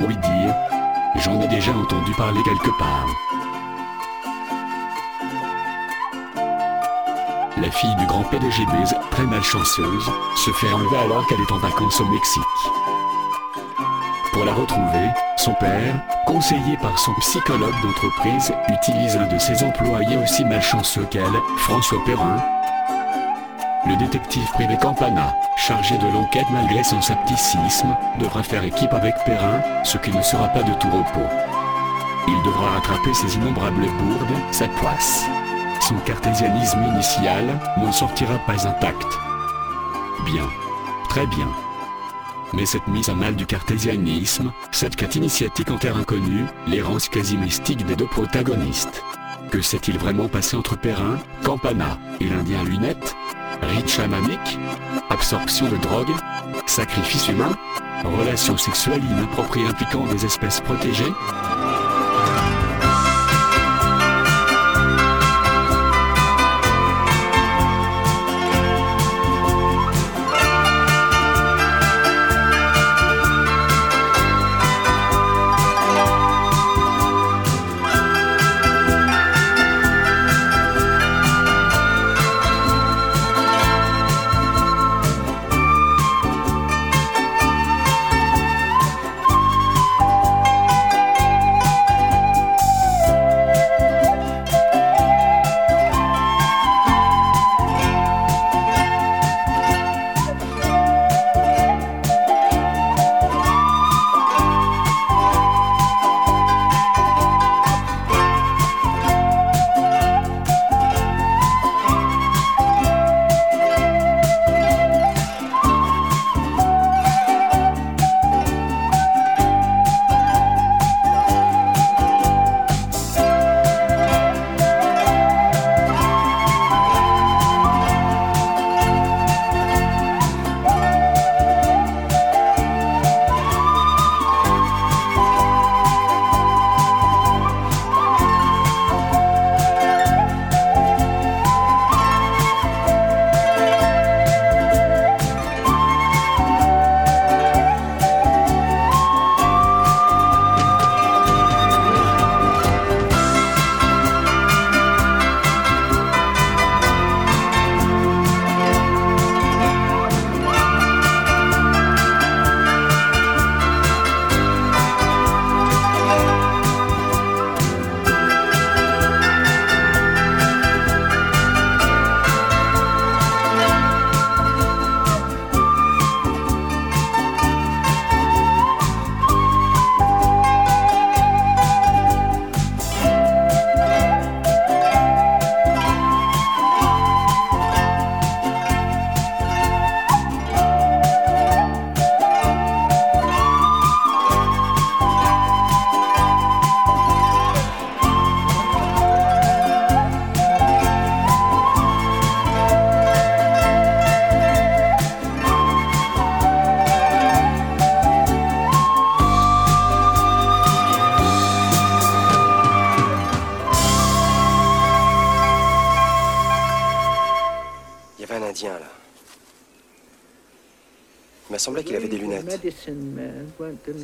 Oui dire. J'en ai déjà entendu parler quelque part. La fille du grand PDG Biz, très malchanceuse, se fait enlever alors qu'elle est en vacances au Mexique. Pour la retrouver, son père, conseillé par son psychologue d'entreprise, utilise un de ses employés aussi malchanceux qu'elle, François Perrin. Le détective privé Campana, chargé de l'enquête malgré son scepticisme, devra faire équipe avec Perrin, ce qui ne sera pas de tout repos. Il devra rattraper ses innombrables bourdes, sa poisse. Son cartésianisme initial n'en sortira pas intact. Bien. Très bien. Mais cette mise à mal du cartésianisme, cette quête initiatique en terre inconnue, l'errance quasi mystique des deux protagonistes. Que s'est-il vraiment passé entre Perrin, Campana et l'Indien Lunette Rite chamanique Absorption de drogue Sacrifice humain Relations sexuelles inappropriées impliquant des espèces protégées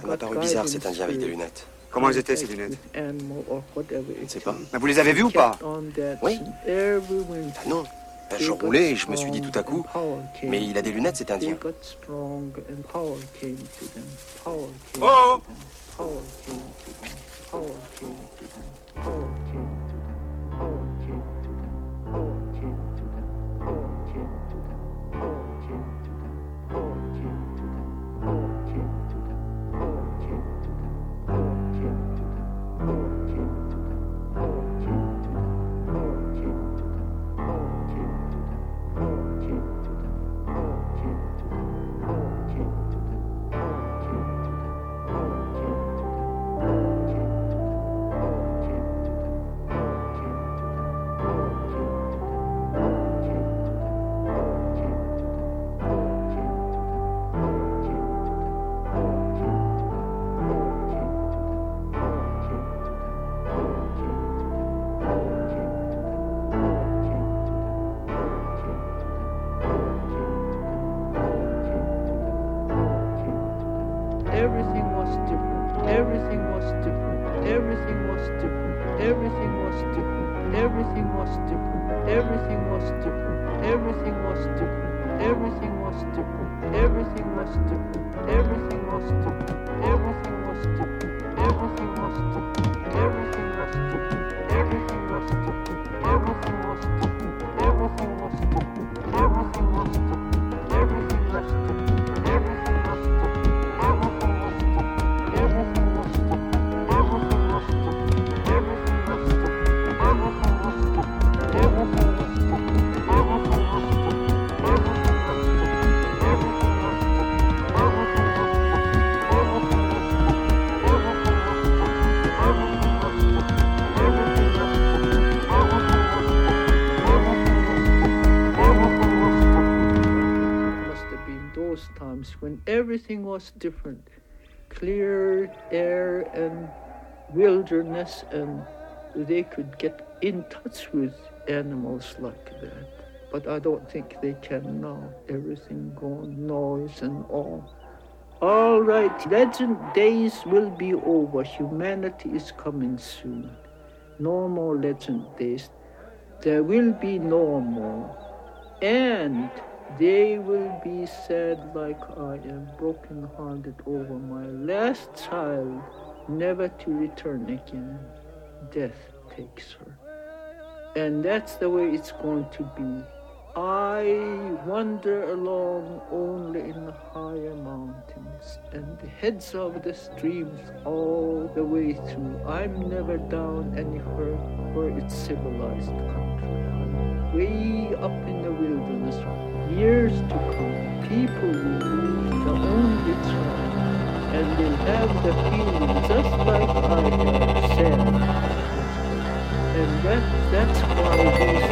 Ça m'a paru bizarre cet Indien avec des lunettes. Comment elles étaient ces lunettes Je ne sais pas. Mais Vous les avez vues ou pas Oui. Ah non. Ben, je roulais et je me suis dit tout à coup, mais il a des lunettes cet Indien. Oh everything was different clear air and wilderness, and they could get in touch with animals like that. But I don't think they can now. Everything gone, noise and all. All right, legend days will be over. Humanity is coming soon. No more legend days. There will be no more. And they will be sad like I am, broken hearted over my last child, never to return again. Death takes her. And that's the way it's going to be. I wander along only in the higher mountains and the heads of the streams all the way through. I'm never down anywhere where it's civilized country. I'm way up in the wilderness years to come, people will lose the only child, and they'll have the feeling just like I have said. And that, that's why these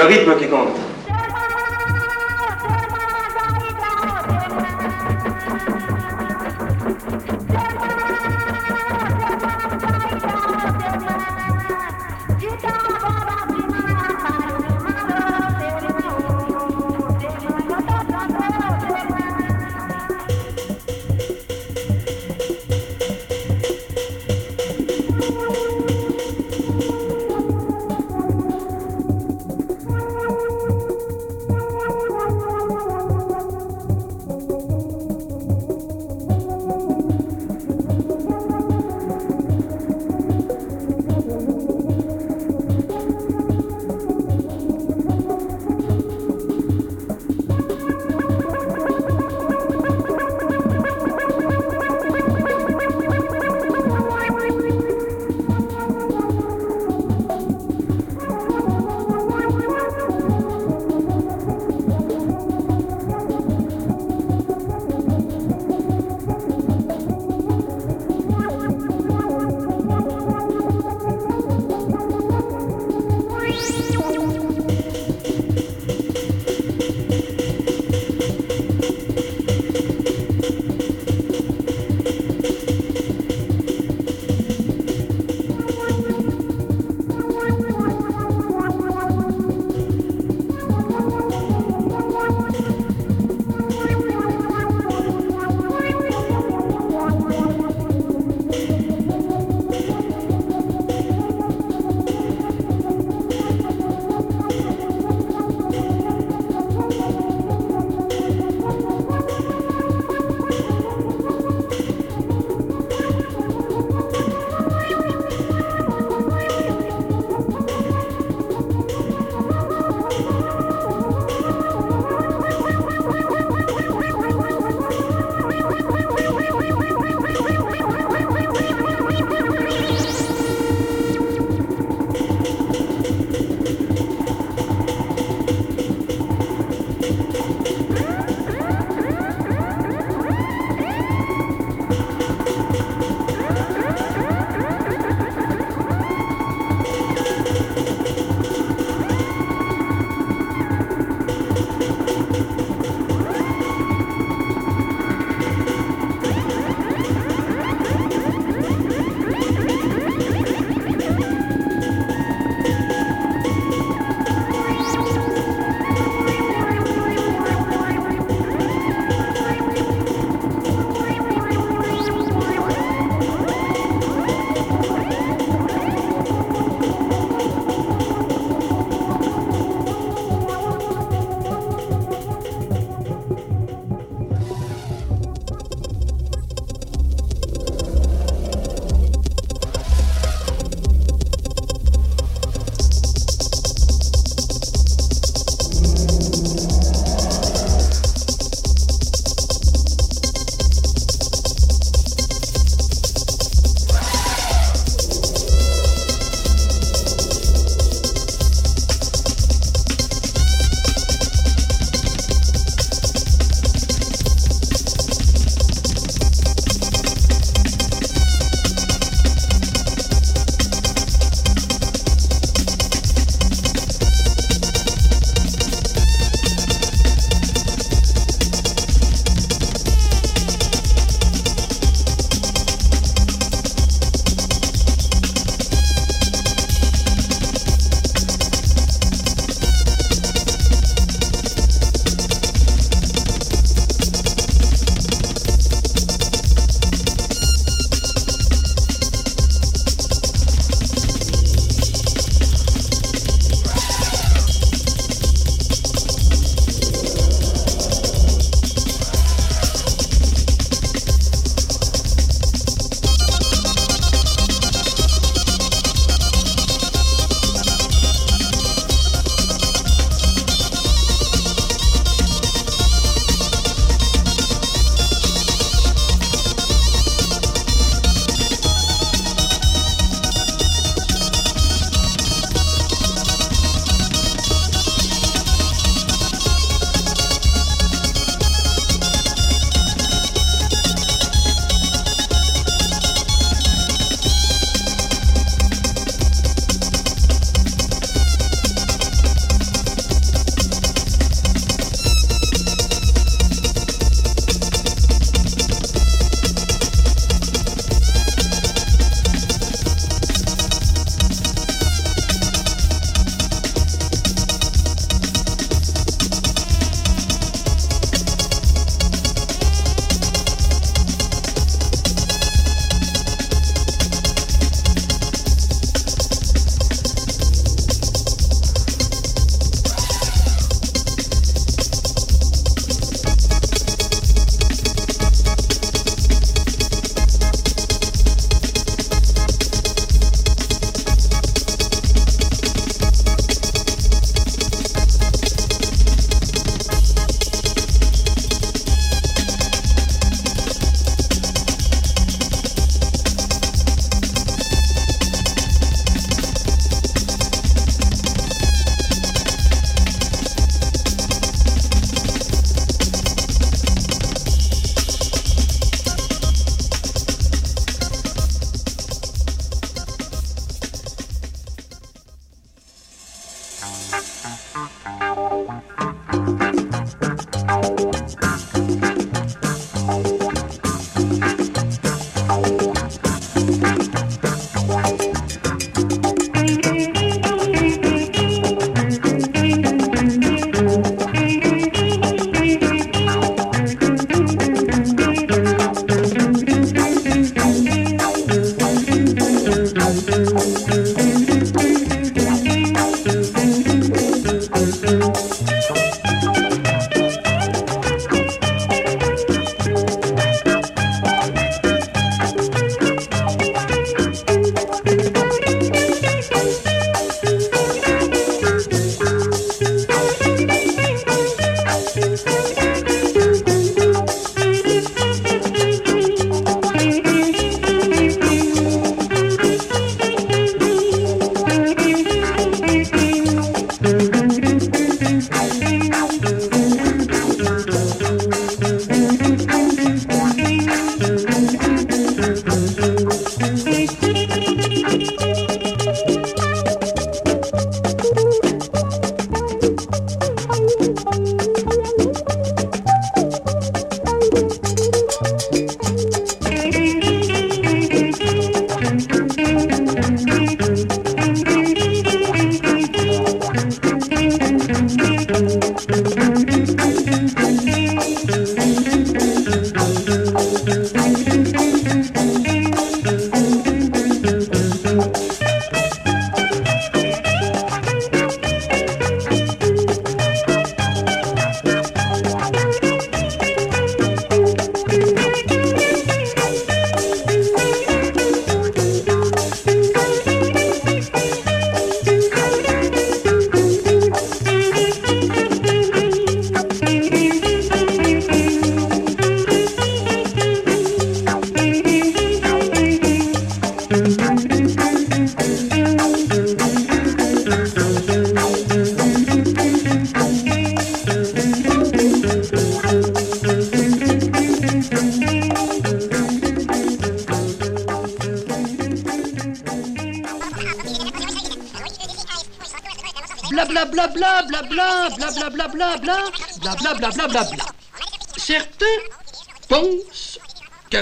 le rythme qui compte.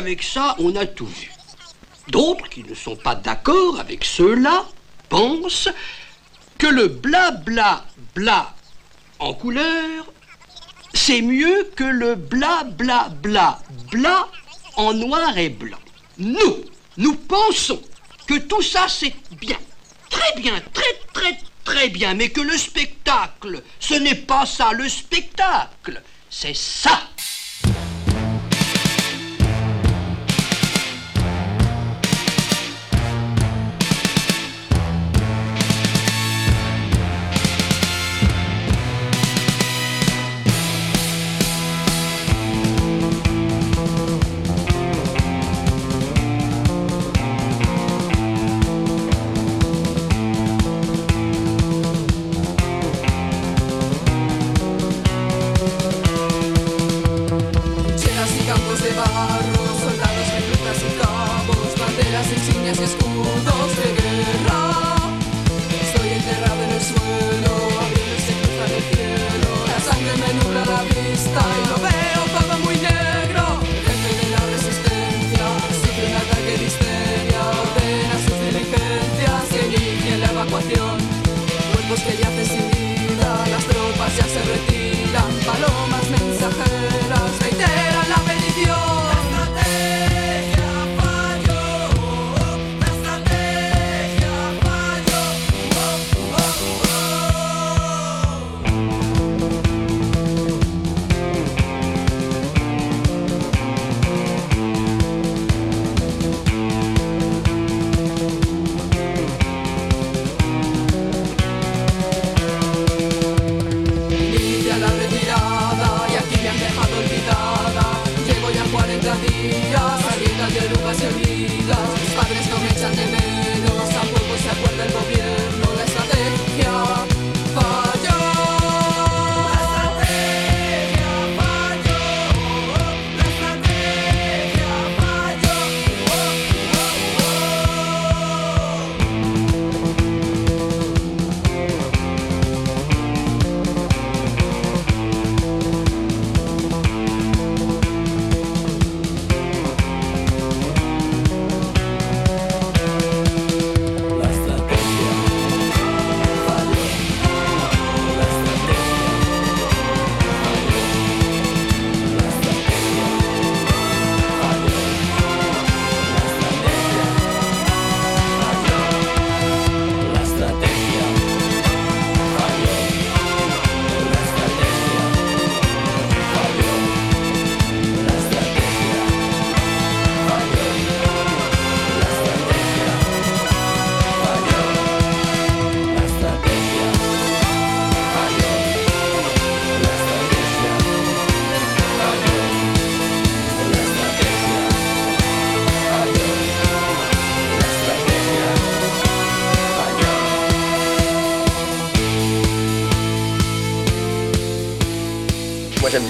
Qu'avec ça, on a tout vu. D'autres qui ne sont pas d'accord avec ceux-là pensent que le blabla bla en couleur, c'est mieux que le bla bla bla bla en noir et blanc. Nous, nous pensons que tout ça c'est bien, très bien, très très très bien, mais que le spectacle, ce n'est pas ça, le spectacle, c'est ça.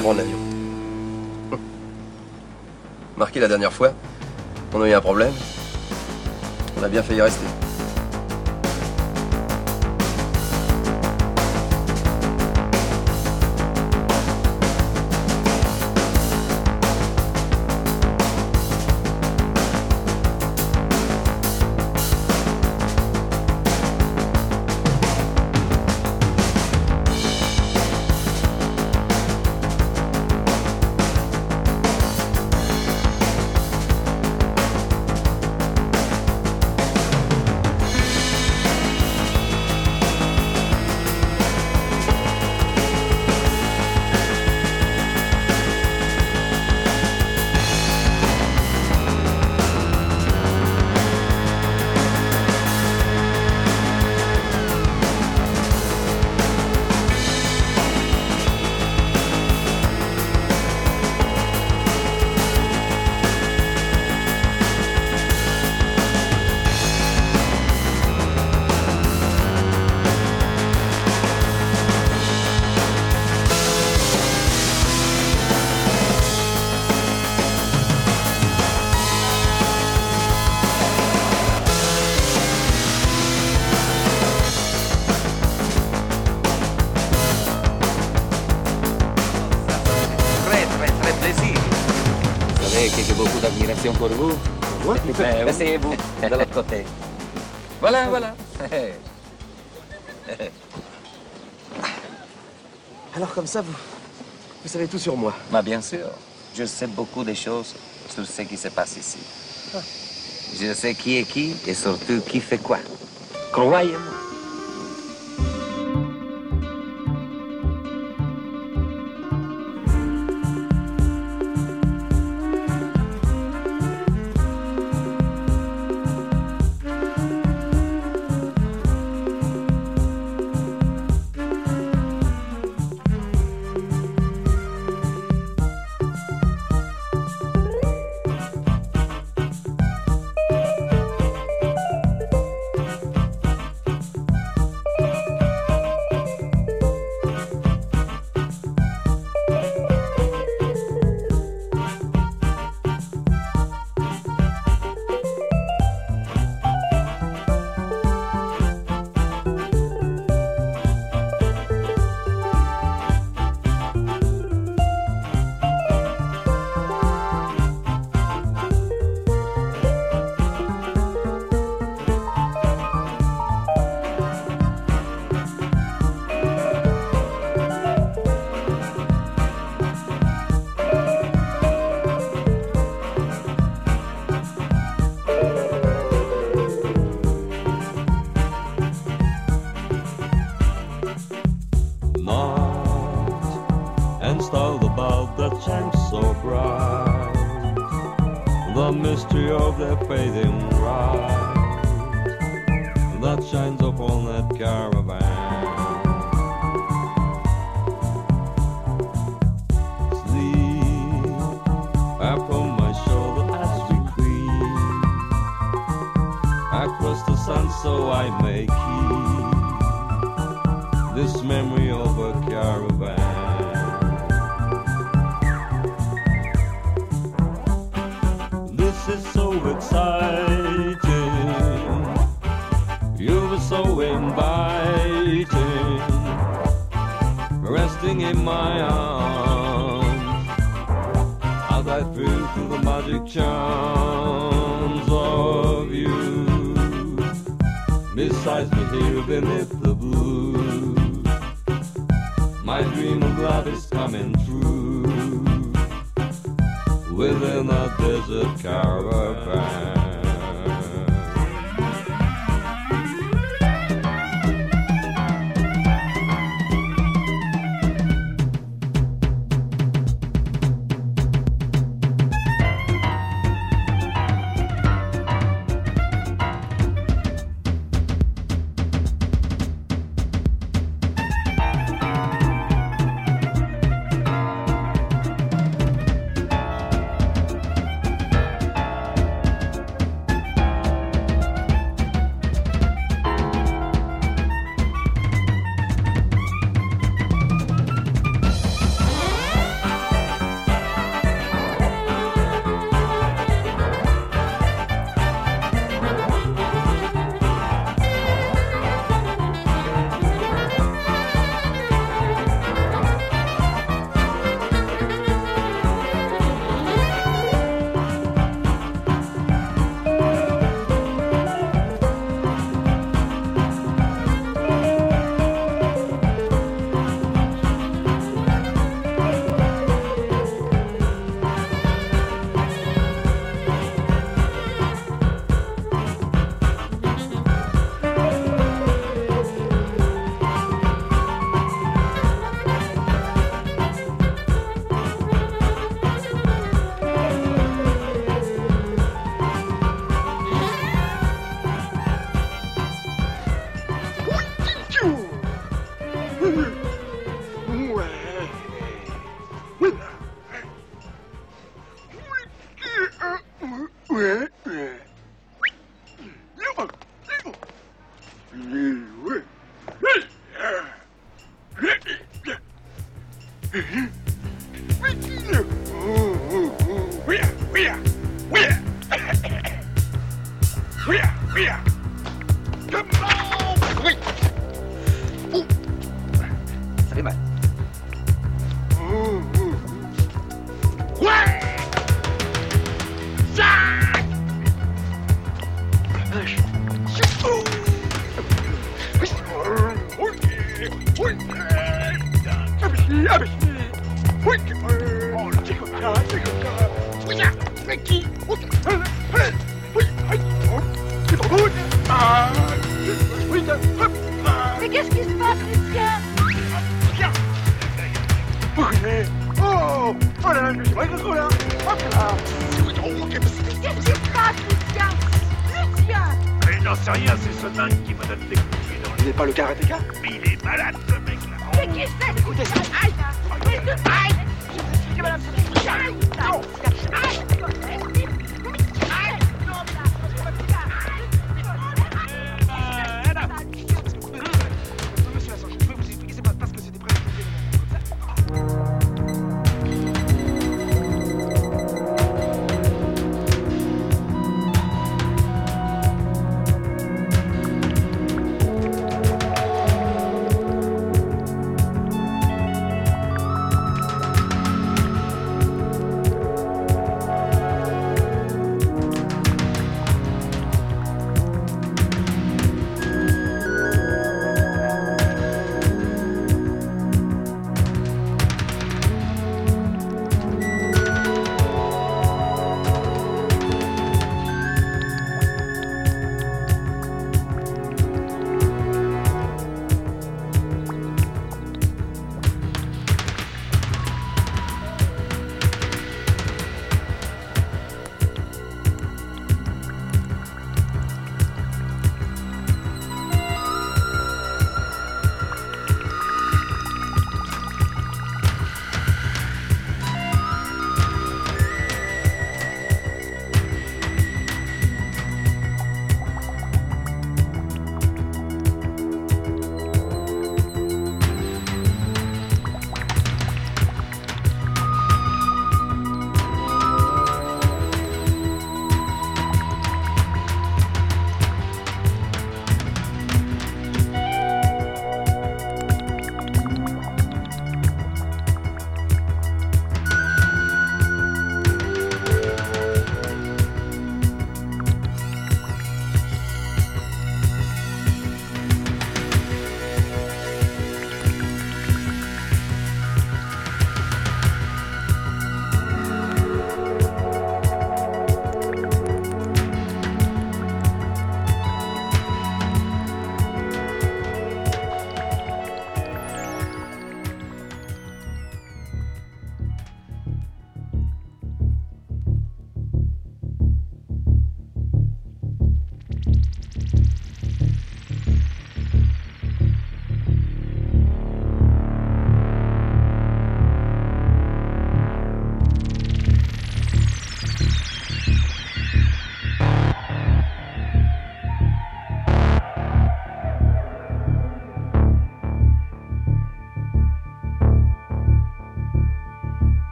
mole. Ça, vous, vous savez tout sur moi. Bah, bien sûr. Je sais beaucoup de choses sur ce qui se passe ici. Je sais qui est qui et surtout qui fait quoi. Croyez-moi. coming through within a desert caravan.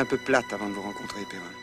Un peu plate avant de vous rencontrer, Perrin.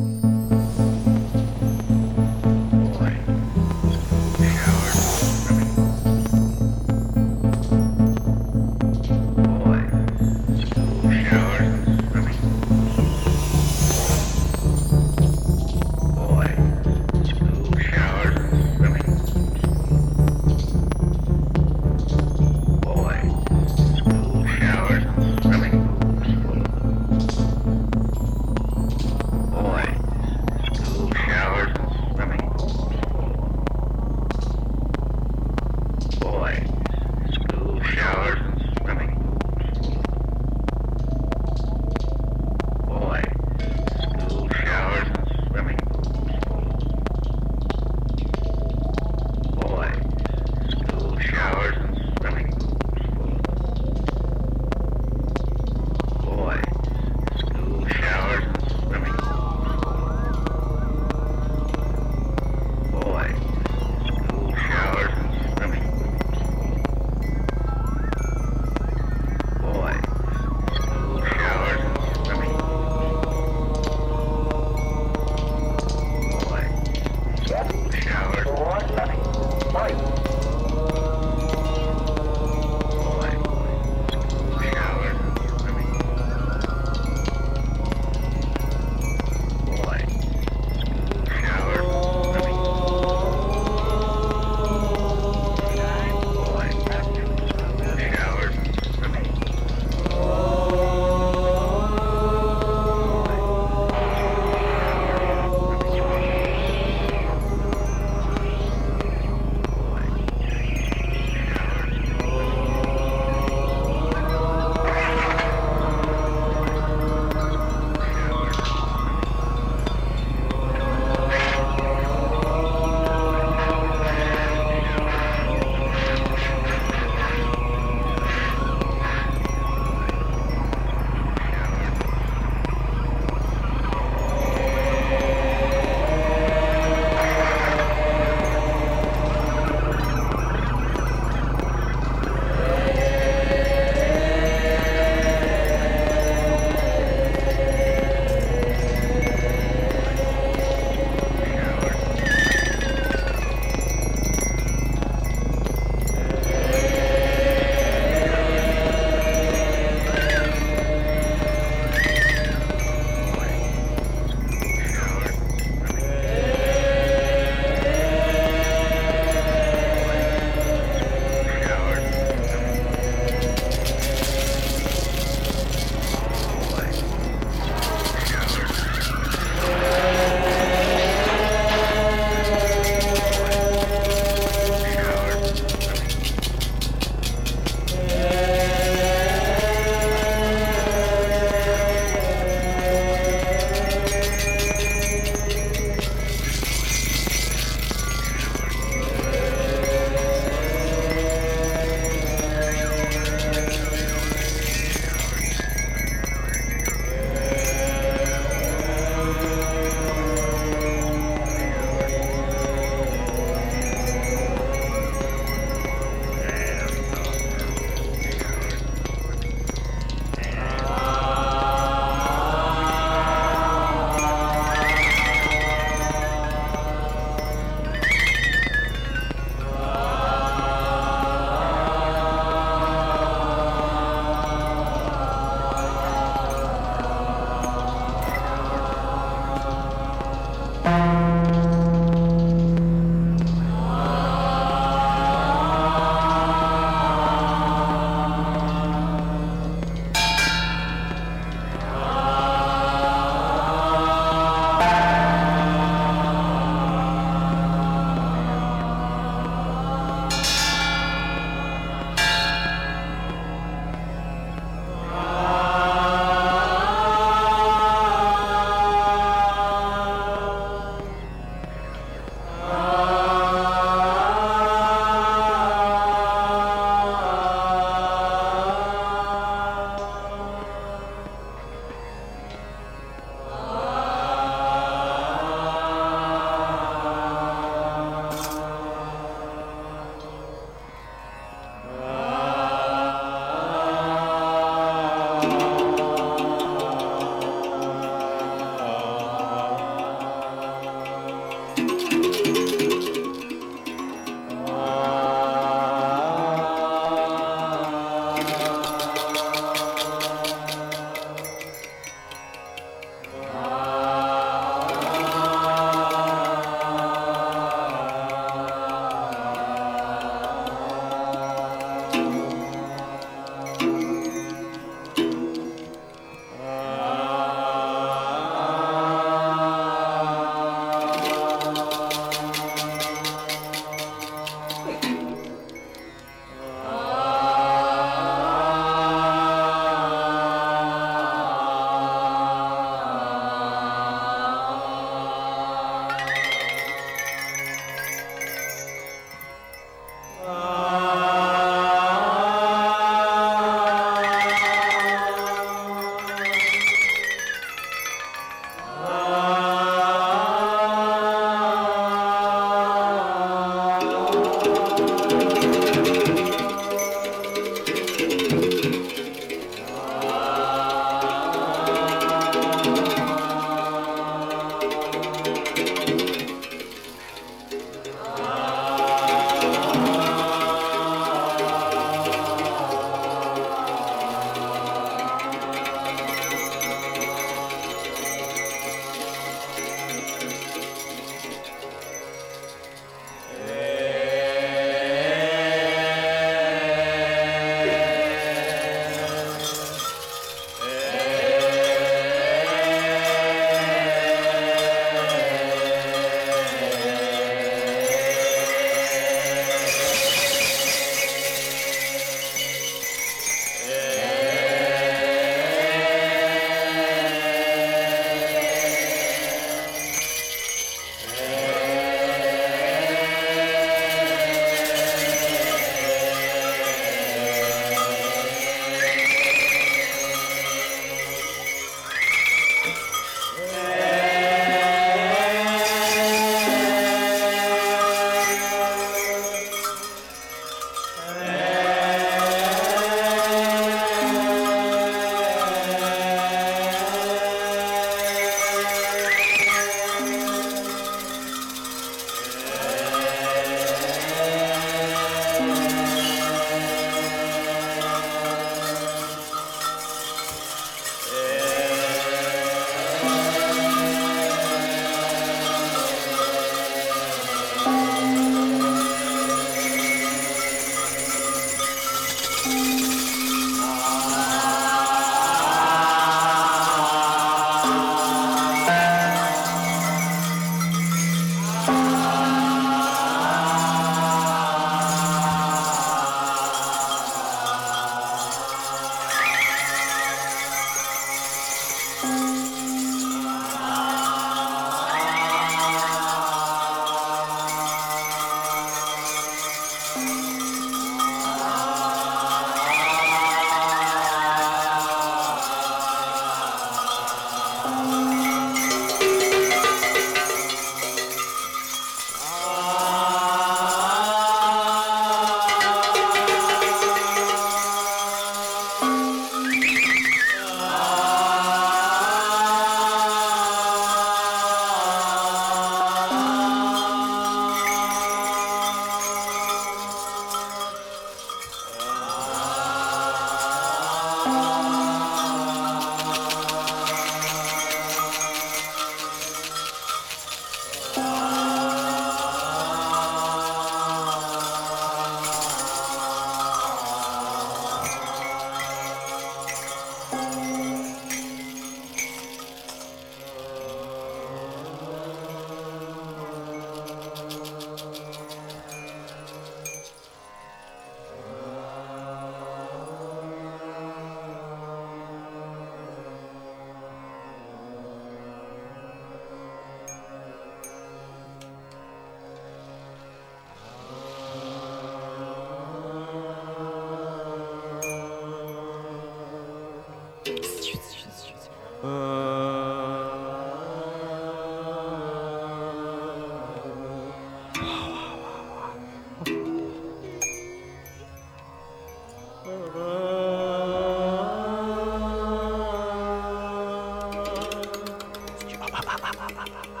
Oh.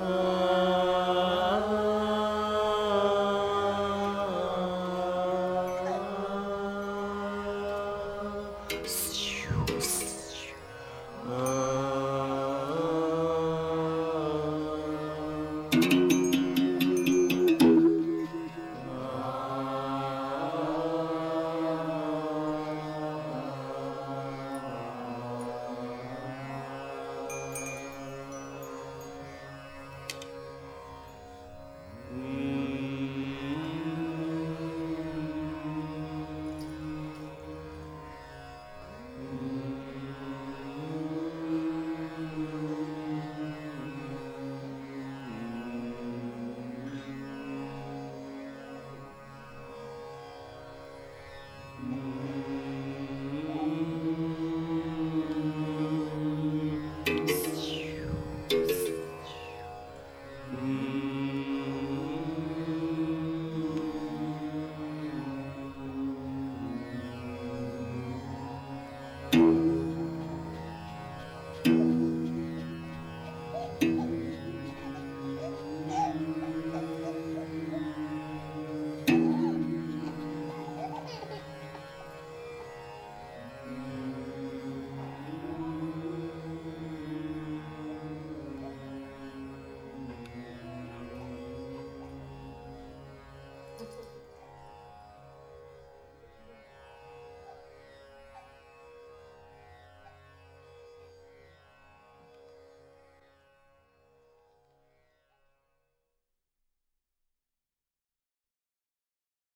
Uh...